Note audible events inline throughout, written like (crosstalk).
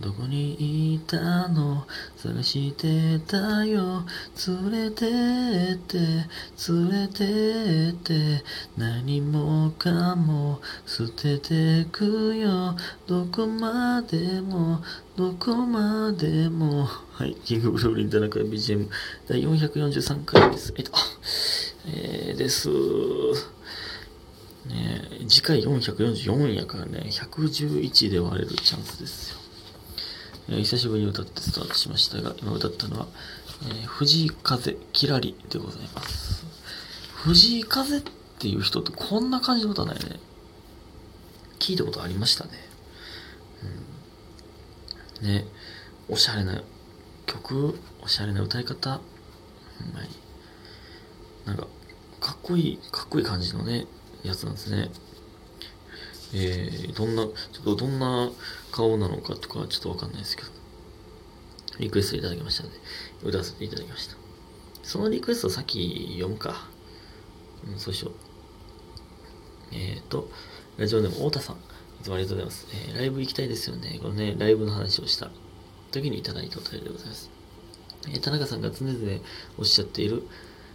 どこにいたの？探してたよ。連れてって連れてって何もかも捨ててくよ。どこまでもどこまでも。はいキングブルーリン田中 BGM 第443回です。えっとえー、です。ね次回444やからね111で割れるチャンスですよ。えー、久しぶりに歌ってスタートしましたが、今歌ったのは、えー、藤井風きらりでございます。藤井風っていう人ってこんな感じの歌ないね。聞いたことありましたね。うん、ね、おしゃれな曲、おしゃれな歌い方、ほんまに。なんか、かっこいい、かっこいい感じのね、やつなんですね。えー、どんな、ちょっとどんな顔なのかとかちょっとわかんないですけど、リクエストいただきましたので、歌わせていただきました。そのリクエストさっき読むか。うん、そうしよう。えっ、ー、と、ラジオネーム太田さん。いつもありがとうございます。えー、ライブ行きたいですよね。このね、ライブの話をした時にいただいたお便りでございます。えー、田中さんが常々おっしゃっている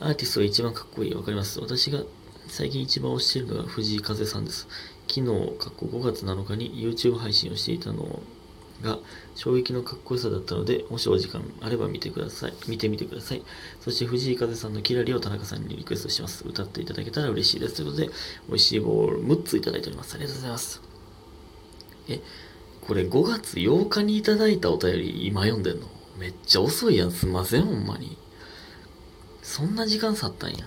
アーティストが一番かっこいい。わかります。私が最近一番推しているのが藤井風さんです。昨日、過去5月7日に YouTube 配信をしていたのが衝撃のかっこよさだったので、もしお時間あれば見てください。見てみてください。そして藤井風さんのキラリを田中さんにリクエストします。歌っていただけたら嬉しいです。ということで、美味しいボール6ついただいております。ありがとうございます。え、これ5月8日にいただいたお便り今読んでんの？めっちゃ遅いやん。すんません、ほんまに。そんな時間経ったんや。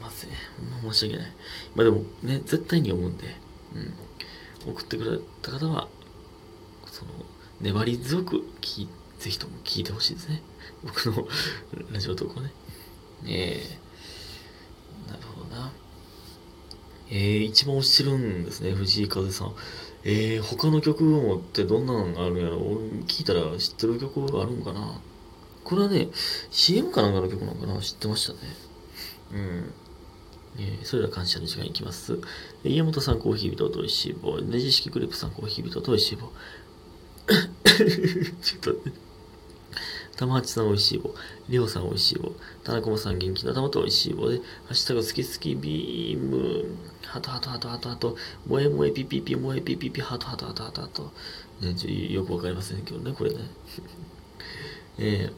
ほんま申し訳ない。まあでもね、絶対に読むんで、うん。送ってくれた方は、その、粘り強く聞い、ぜひとも聞いてほしいですね。僕の (laughs) ラジオ投稿ね。えー、なるほどな。えー、一番推してるんですね、藤井風さん。えー、他の曲もってどんなのがあるんやろ？聞いたら知ってる曲があるんかな？これはね、CM かなんかの曲なのかな？知ってましたね。うん。えー、それでは感謝の時間いきます。家元さんコーヒー人と美味しい棒。ネジ式クレープさんコーヒー人と美味しい棒。(coughs) ちょっとね。玉八さん美味しい棒。りょうさん美味しい棒。田中もさん元気の玉と美味しい棒で、ハッシュタグ好き好きビーム。ハトハトハトハトハト。萌え萌えピピピ萌えピピピハトハトハトハトハト。ね、ちょよくわかりませんけどね、これね。(laughs) え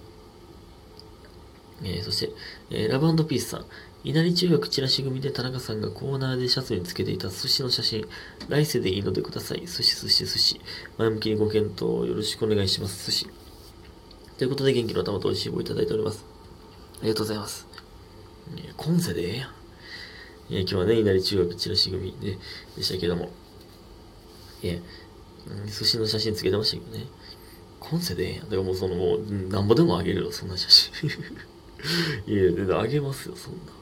ー、えー、そして、えー、ラブピースさん。稲荷中学チラシ組で田中さんがコーナーでシャツにつけていた寿司の写真、来世でいいのでください。寿司寿司寿司。前向きにご検討よろしくお願いします。寿司。ということで元気の玉と美味しい棒いただいております。ありがとうございます。今世でええやん。いや、今日はね、稲荷中学チラシ組ででしたけども。いや、寿司の写真つけてましたけどね。今世でええやん。だからもその、もう、なんぼでもあげるよ、そんな写真。(laughs) いや、あげますよ、そんな。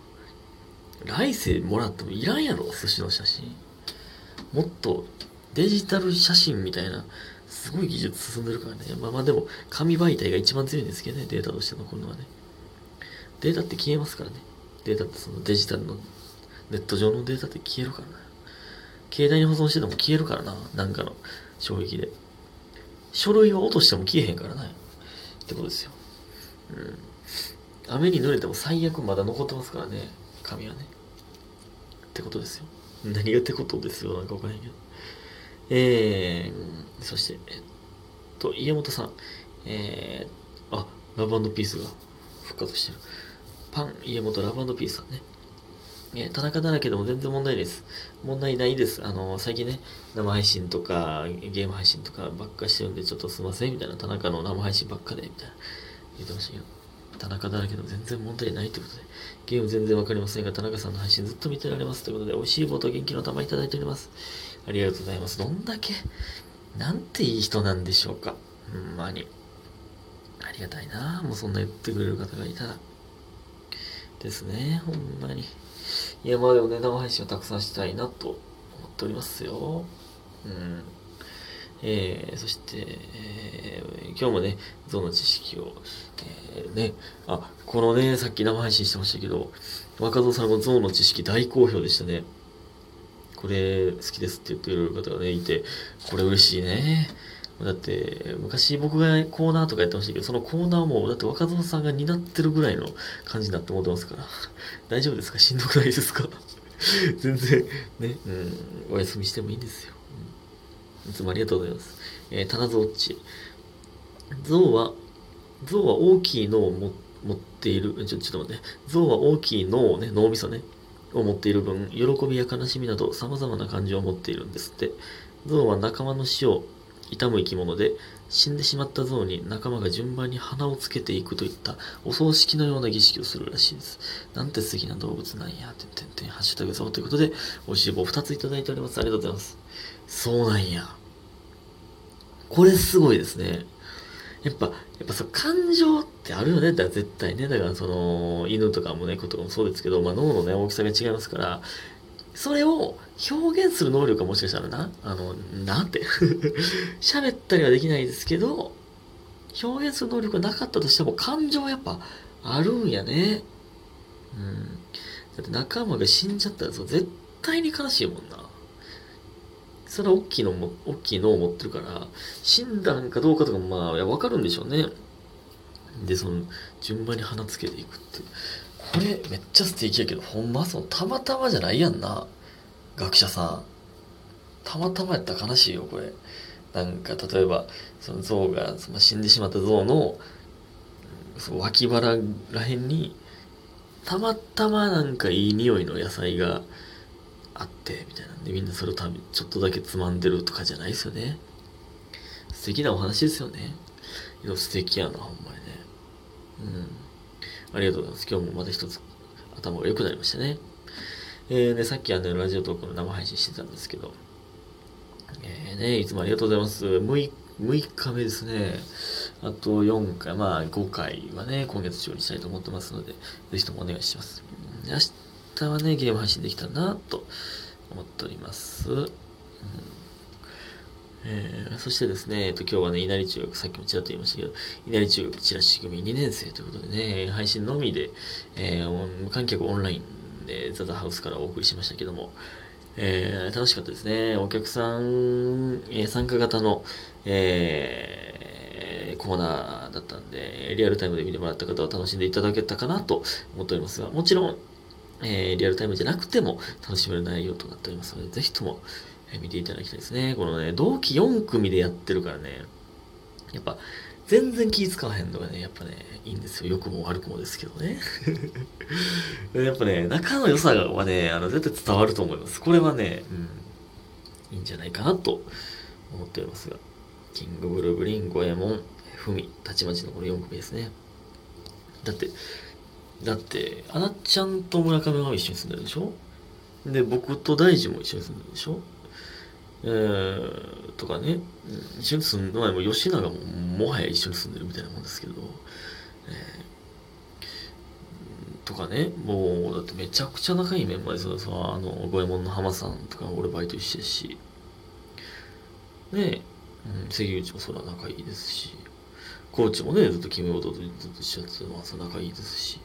来世もらってもいらんやろ、寿司の写真。もっとデジタル写真みたいな、すごい技術進んでるからね。まあまあでも、紙媒体が一番強いんですけどね、データとして残るのはね。データって消えますからね。データってそのデジタルの、ネット上のデータって消えるからな。携帯に保存してても消えるからな。なんかの衝撃で。書類を落としても消えへんからな。ってことですよ。うん。雨に濡れても最悪まだ残ってますからね。神はね。ってことですよ。何がってことですよ。なんかわかんないけど。えー、そして、えっと、家元さん。えー、あ、ラブピースが復活してる。パン、家元ラブピースさんね。え、田中だらけでも全然問題です。問題ないです。あの、最近ね、生配信とか、ゲーム配信とかばっかしてるんで、ちょっとすいません、みたいな。田中の生配信ばっかで、みたいな。言ってましたけど。田中だらけでも全然問題ないということで、ゲーム全然わかりませんが、田中さんの配信ずっと見てられますということで、美味しい棒と元気の玉いただいております。ありがとうございます。どんだけ、なんていい人なんでしょうか。ほんまに。ありがたいなもうそんな言ってくれる方がいたら。ですね、ほんまに。いや、まあでもね、生配信をたくさんしたいなと思っておりますよ。うん。えー、そして、えー、今日もね、象の知識を、えー、ね、あ、このね、さっき生配信してましたけど、若造さんの象の知識大好評でしたね。これ好きですって言ってくれる方がね、いて、これ嬉しいね。だって、昔僕がコーナーとかやってましたけど、そのコーナーも、だって若造さんが担ってるぐらいの感じになって思ってますから。大丈夫ですか？しんどくないですか？(laughs) 全然、ね、うん、お休みしてもいいんですよ。いつもありがとうございます。えー、棚蔵っち。象は、象は大きい脳を持っている、ちょ、ちょっと待って。象は大きい脳をね、脳みそね、を持っている分、喜びや悲しみなど様々な感情を持っているんですって。象は仲間の死を悼む生き物で、死んでしまった象に仲間が順番に花をつけていくといったお葬式のような儀式をするらしいです。なんて素敵な動物なんや、てんてんてん、ハッシュタグ象ということで、美味しい棒2ついただいております。ありがとうございます。そうなんや。これすごいですね。やっぱ、やっぱそう、感情ってあるよね。だから絶対ね。だからその、犬とかも猫とかもそうですけど、まあ脳のね、大きさが違いますから、それを表現する能力がもしかしたらな、あの、なんて (laughs) 喋ったりはできないですけど、表現する能力がなかったとしても感情はやっぱあるんやね。うん。だって仲間が死んじゃったらそう絶対に悲しいもんな。それは大きいのも、大きいのを持ってるから、死んだんかどうかとかもまあ、わかるんでしょうね。で、その、順番に花つけていくって。これめっちゃ素敵やけど、ほんまそのたまたまじゃないやんな。学者さん。たまたまやったら悲しいよ、これ。なんか、例えば、その象が、その死んでしまった象の、その脇腹らへんに、たまたまなんかいい匂いの野菜があって、みたいなんで、みんなそれを食べ、ちょっとだけつまんでるとかじゃないですよね。素敵なお話ですよね。素敵やな、ほんまにね。うん。ありがとうございます。今日もまた一つ頭が良くなりましたね。えー、で、さっきあの、ラジオトークの生配信してたんですけど、えー、ね、いつもありがとうございます。6, 6日目ですね。あと4回、まあ5回はね、今月中にしたいと思ってますので、ぜひともお願いします。明日はね、ゲーム配信できたなと思っております。えー、そしてですね、えっと、今日はね、稲荷中学、さっきもちらっと言いましたけど、稲荷中学チラシ組2年生ということでね、配信のみで、えー、無観客オンラインでザザハウスからお送りしましたけども、えー、楽しかったですね。お客さん、えー、参加型の、えー、コーナーだったんで、リアルタイムで見てもらった方は楽しんでいただけたかなと思っておりますが、もちろん、えー、リアルタイムじゃなくても楽しめる内容となっておりますので、ぜひとも、え見ていただきたいですね。このね、同期4組でやってるからね、やっぱ、全然気使わへんのがね、やっぱね、いいんですよ。良くも悪くもですけどね。(laughs) やっぱね、仲の良さはね、あの、絶対伝わると思います。これはね、うん、いいんじゃないかなと思っておりますが。キングブルーブリン、ゴエモン、フミ、たちまちのこの4組ですね。だって、だって、あなちゃんと村上が一緒に住んでるでしょ？で、僕と大地も一緒に住んでるでしょ？えー、とかね、一緒に住んで、まあ、吉永ももはや一緒に住んでるみたいなもんですけど、えー、とかね、もう、だってめちゃくちゃ仲いいメンバーですよ。そのあの、五右衛門の浜さんとか俺バイト一緒ですし、ね。うん、関口もそら仲いいですし、コーチもね、ずっと君弟とずっと一緒やってまあ、そ仲いいですし、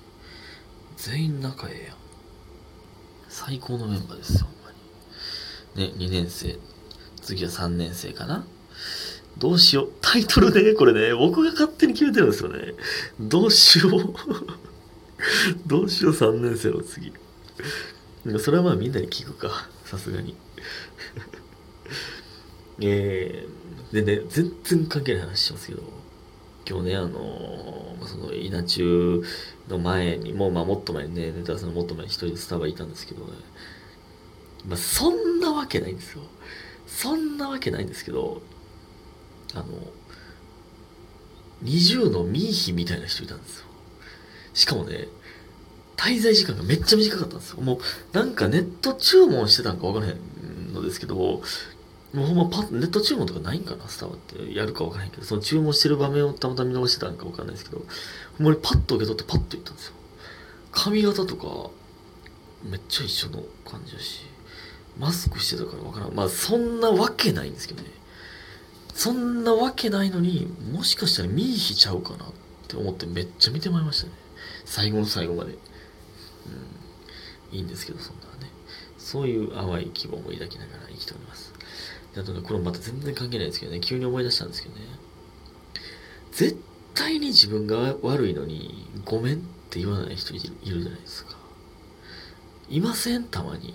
全員仲ええやん。最高のメンバーですよ、ほんまに。ね、2年生。次は3年生かなどうしよう。タイトルね、これね、僕が勝手に決めてるんですよね。どうしよう。(laughs) どうしよう、3年生の次。それはまあみんなに聞くか。さすがに。(laughs) えー、でね、全然関係ない話しますけど、今日ね、あの、その稲中の前に、もうまあもっと前にね、ネタさんのもっと前に一人でスタバいたんですけどね、まあそんなわけないんですよ。そんなわけないんですけど、あの、20のミーヒみたいな人いたんですよ。しかもね、滞在時間がめっちゃ短かったんですよ。もう、なんかネット注文してたんかわからへんのですけど、もうほんまパッ、ネット注文とかないんかなスタバってやるかわからへんけど、その注文してる場面をたまたま見逃してたんかわかんないですけど、ほんまにパッと受け取ってパッと行ったんですよ。髪型とか、めっちゃ一緒の感じだし、マスクしてたからわからん。まあ、そんなわけないんですけどね。そんなわけないのに、もしかしたら見ーヒちゃうかなって思ってめっちゃ見てまいりましたね。最後の最後まで。うん。いいんですけど、そんなね。そういう淡い希望も抱きながら生きております。あとね、これまた全然関係ないですけどね、急に思い出したんですけどね。絶対に自分が悪いのに、ごめんって言わない人いるじゃないですか。いません？たまに。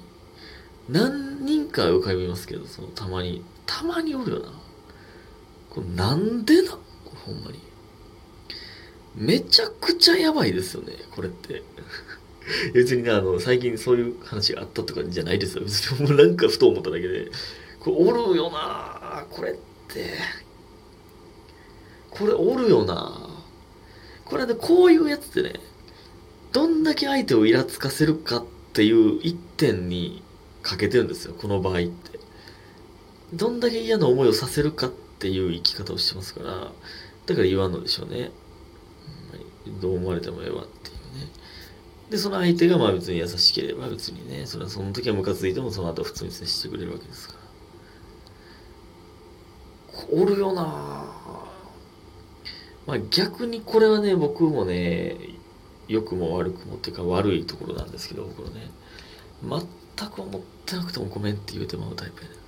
何人か浮かびますけど、そのたまに、たまにおるよな。これなんでな？ほんまに。めちゃくちゃやばいですよね、これって。(laughs) 別にね、あの、最近そういう話があったとかじゃないですよ。別にもうなんかふと思っただけで。これおるよなこれって。これおるよなこれね、こういうやつってね、どんだけ相手をイラつかせるかっていう一点に欠けてるんですよ、この場合って。どんだけ嫌な思いをさせるかっていう生き方をしてますから、だから言わんのでしょうね。どう思われてもええわっていうね。で、その相手がまあ別に優しければ別にね、それはその時はムカついてもその後普通に接してくれるわけですから。おるよなまあ逆にこれはね、僕もね、良くも悪くもっていうか悪いところなんですけど、僕はね、全く思ってなくてもごめんって言うてまうタイプやねん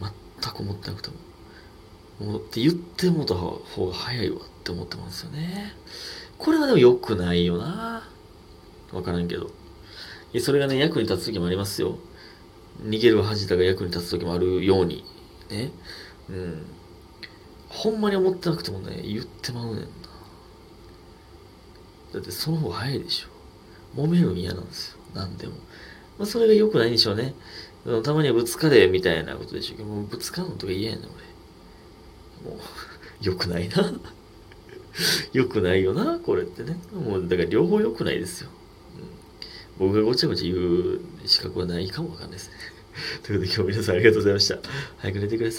な。全く思ってなくても。もうって言ってもた方が早いわって思ってますよね。これはでも良くないよな。わからんけど。それがね、役に立つ時もありますよ。逃げる恥だが役に立つ時もあるように。ね。うん。ほんまに思ってなくてもね、言ってまうねんな。だってその方が早いでしょ。揉めるの嫌なんですよ。何でも。まあそれが良くないんでしょうね。たまにはぶつかれみたいなことでしょうけど、もうぶつかるのとか嫌やねん、俺。もう、(laughs) 良くないな。(laughs) 良くないよな、これってね。もう、だから両方良くないですよ。僕がごちゃごちゃ言う資格はないかもわかんないですね。ということで今日皆さんありがとうございました。早く寝てください。